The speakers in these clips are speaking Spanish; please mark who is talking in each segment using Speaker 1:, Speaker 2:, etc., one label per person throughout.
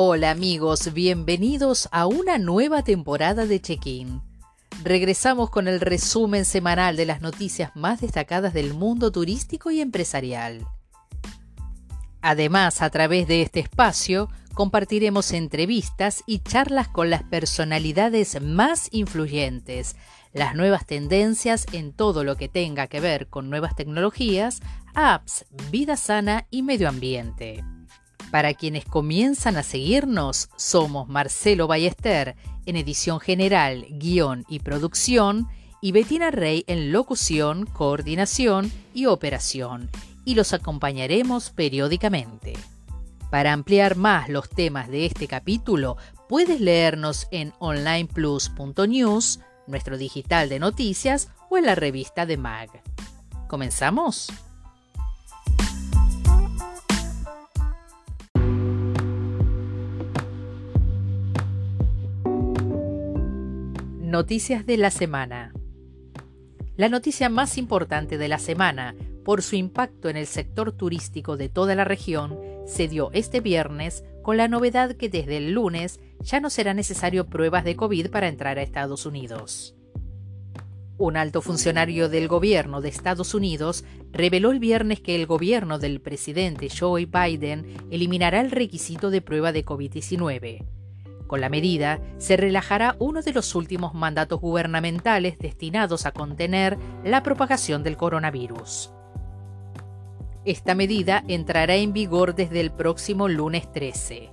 Speaker 1: Hola amigos, bienvenidos a una nueva temporada de Check-in. Regresamos con el resumen semanal de las noticias más destacadas del mundo turístico y empresarial. Además, a través de este espacio, compartiremos entrevistas y charlas con las personalidades más influyentes, las nuevas tendencias en todo lo que tenga que ver con nuevas tecnologías, apps, vida sana y medio ambiente. Para quienes comienzan a seguirnos, somos Marcelo Ballester en edición general, guion y producción, y Betina Rey en locución, coordinación y operación, y los acompañaremos periódicamente. Para ampliar más los temas de este capítulo, puedes leernos en onlineplus.news, nuestro digital de noticias o en la revista de MAG. ¿Comenzamos? Noticias de la semana. La noticia más importante de la semana, por su impacto en el sector turístico de toda la región, se dio este viernes con la novedad que desde el lunes ya no será necesario pruebas de COVID para entrar a Estados Unidos. Un alto funcionario del gobierno de Estados Unidos reveló el viernes que el gobierno del presidente Joe Biden eliminará el requisito de prueba de COVID-19 con la medida, se relajará uno de los últimos mandatos gubernamentales destinados a contener la propagación del coronavirus. Esta medida entrará en vigor desde el próximo lunes 13.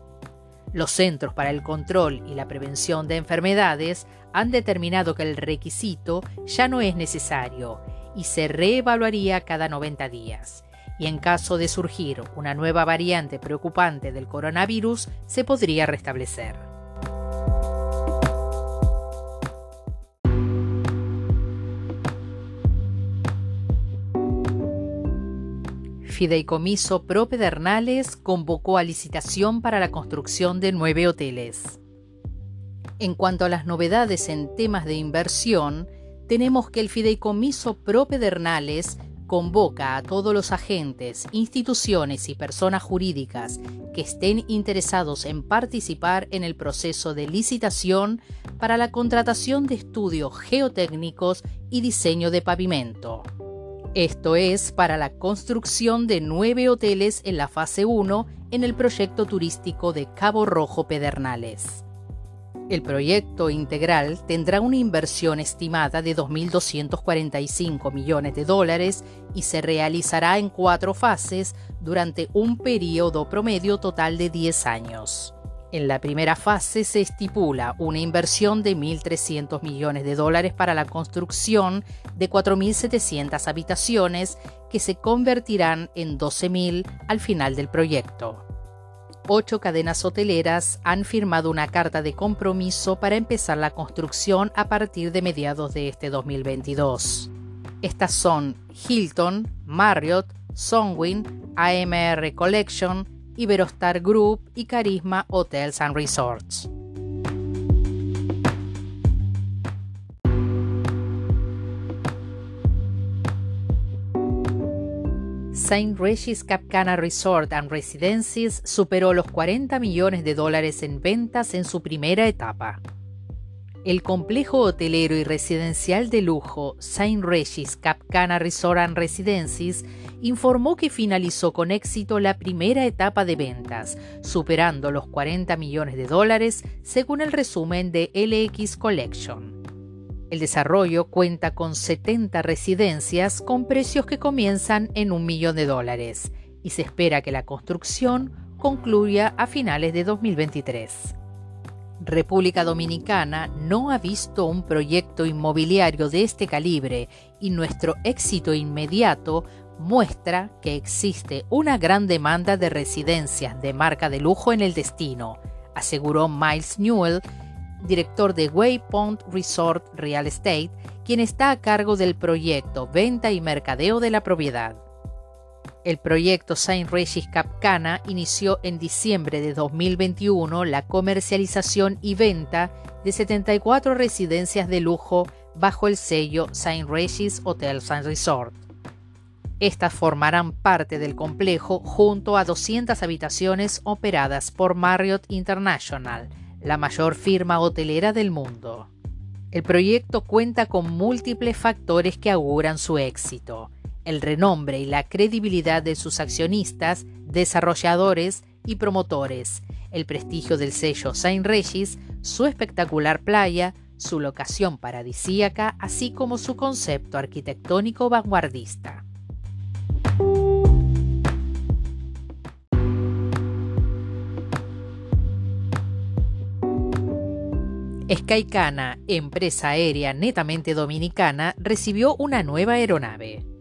Speaker 1: Los Centros para el Control y la Prevención de Enfermedades han determinado que el requisito ya no es necesario y se reevaluaría cada 90 días. Y en caso de surgir una nueva variante preocupante del coronavirus, se podría restablecer. Fideicomiso Pro Pedernales convocó a licitación para la construcción de nueve hoteles. En cuanto a las novedades en temas de inversión, tenemos que el Fideicomiso Pro Pedernales convoca a todos los agentes, instituciones y personas jurídicas que estén interesados en participar en el proceso de licitación para la contratación de estudios geotécnicos y diseño de pavimento. Esto es para la construcción de nueve hoteles en la fase 1 en el proyecto turístico de Cabo Rojo Pedernales. El proyecto integral tendrá una inversión estimada de 2.245 millones de dólares y se realizará en cuatro fases durante un periodo promedio total de 10 años. En la primera fase se estipula una inversión de 1.300 millones de dólares para la construcción de 4.700 habitaciones que se convertirán en 12.000 al final del proyecto. Ocho cadenas hoteleras han firmado una carta de compromiso para empezar la construcción a partir de mediados de este 2022. Estas son Hilton, Marriott, Sonwin, AMR Collection, Iberostar Group y Carisma Hotels and Resorts. Saint Regis Capcana Resort and Residences superó los 40 millones de dólares en ventas en su primera etapa. El complejo hotelero y residencial de lujo Saint Regis Capcana Resort and Residences informó que finalizó con éxito la primera etapa de ventas, superando los 40 millones de dólares según el resumen de LX Collection. El desarrollo cuenta con 70 residencias con precios que comienzan en un millón de dólares y se espera que la construcción concluya a finales de 2023. República Dominicana no ha visto un proyecto inmobiliario de este calibre y nuestro éxito inmediato muestra que existe una gran demanda de residencias de marca de lujo en el destino, aseguró Miles Newell, director de Waypoint Resort Real Estate, quien está a cargo del proyecto Venta y Mercadeo de la Propiedad. El proyecto Saint Regis Capcana inició en diciembre de 2021 la comercialización y venta de 74 residencias de lujo bajo el sello Saint Regis Hotels and Resort. Estas formarán parte del complejo junto a 200 habitaciones operadas por Marriott International, la mayor firma hotelera del mundo. El proyecto cuenta con múltiples factores que auguran su éxito. El renombre y la credibilidad de sus accionistas, desarrolladores y promotores, el prestigio del sello Saint Regis, su espectacular playa, su locación paradisíaca, así como su concepto arquitectónico vanguardista. Skycana, empresa aérea netamente dominicana, recibió una nueva aeronave.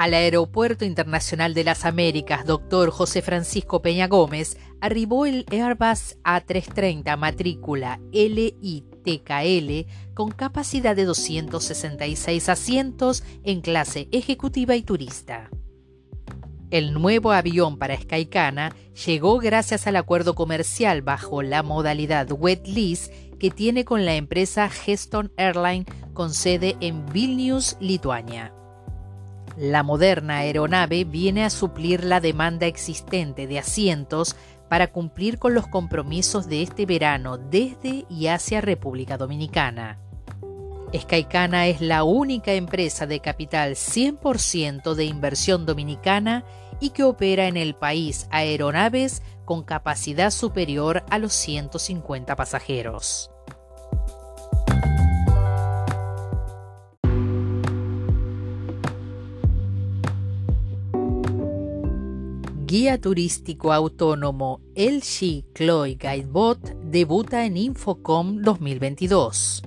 Speaker 1: Al Aeropuerto Internacional de las Américas, Dr. José Francisco Peña Gómez, arribó el Airbus A330 matrícula LITKL con capacidad de 266 asientos en clase ejecutiva y turista. El nuevo avión para Skycana llegó gracias al acuerdo comercial bajo la modalidad wet lease que tiene con la empresa Geston Airline con sede en Vilnius, Lituania. La moderna aeronave viene a suplir la demanda existente de asientos para cumplir con los compromisos de este verano desde y hacia República Dominicana. Skycana es la única empresa de capital 100% de inversión dominicana y que opera en el país aeronaves con capacidad superior a los 150 pasajeros. Guía turístico autónomo LG Chloe Guidebot debuta en Infocom 2022.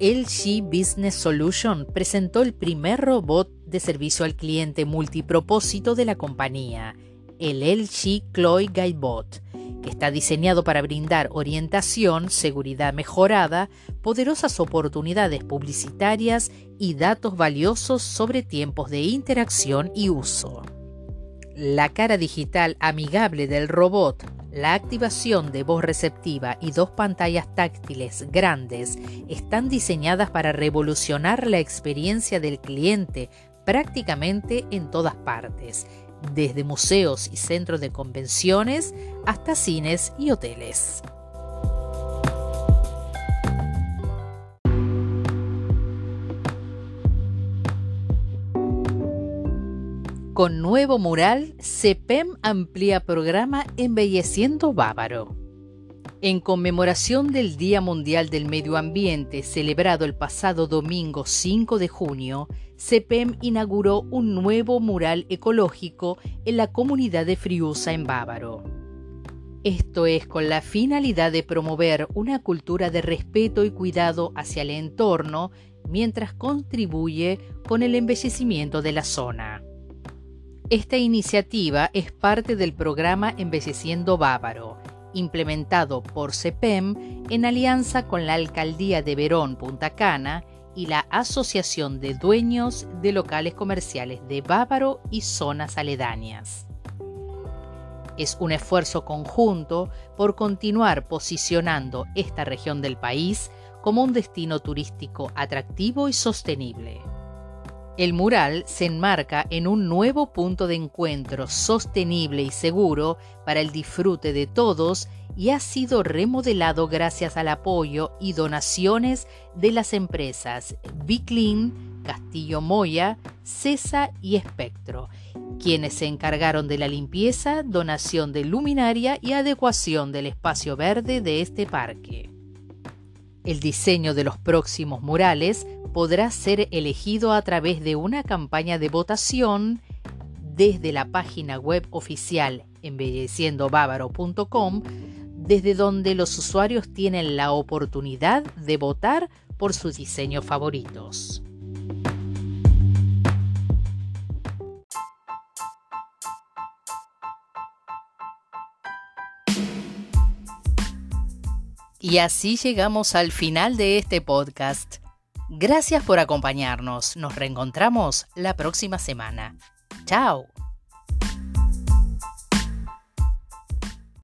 Speaker 1: LG Business Solution presentó el primer robot de servicio al cliente multipropósito de la compañía, el LG Chloe Guidebot, que está diseñado para brindar orientación, seguridad mejorada, poderosas oportunidades publicitarias y datos valiosos sobre tiempos de interacción y uso la cara digital amigable del robot, la activación de voz receptiva y dos pantallas táctiles grandes están diseñadas para revolucionar la experiencia del cliente prácticamente en todas partes, desde museos y centros de convenciones hasta cines y hoteles. Con nuevo mural, CEPEM amplía programa Embelleciendo Bávaro. En conmemoración del Día Mundial del Medio Ambiente, celebrado el pasado domingo 5 de junio, CEPEM inauguró un nuevo mural ecológico en la comunidad de Friusa en Bávaro. Esto es con la finalidad de promover una cultura de respeto y cuidado hacia el entorno mientras contribuye con el embellecimiento de la zona. Esta iniciativa es parte del programa Embelleciendo Bávaro, implementado por CEPEM en alianza con la Alcaldía de Verón Punta Cana y la Asociación de Dueños de Locales Comerciales de Bávaro y zonas aledañas. Es un esfuerzo conjunto por continuar posicionando esta región del país como un destino turístico atractivo y sostenible. El mural se enmarca en un nuevo punto de encuentro sostenible y seguro para el disfrute de todos y ha sido remodelado gracias al apoyo y donaciones de las empresas Biclin, Castillo Moya, Cesa y Espectro, quienes se encargaron de la limpieza, donación de luminaria y adecuación del espacio verde de este parque. El diseño de los próximos murales podrá ser elegido a través de una campaña de votación desde la página web oficial embelleciendobávaro.com, desde donde los usuarios tienen la oportunidad de votar por sus diseños favoritos. Y así llegamos al final de este podcast. Gracias por acompañarnos. Nos reencontramos la próxima semana. Chao.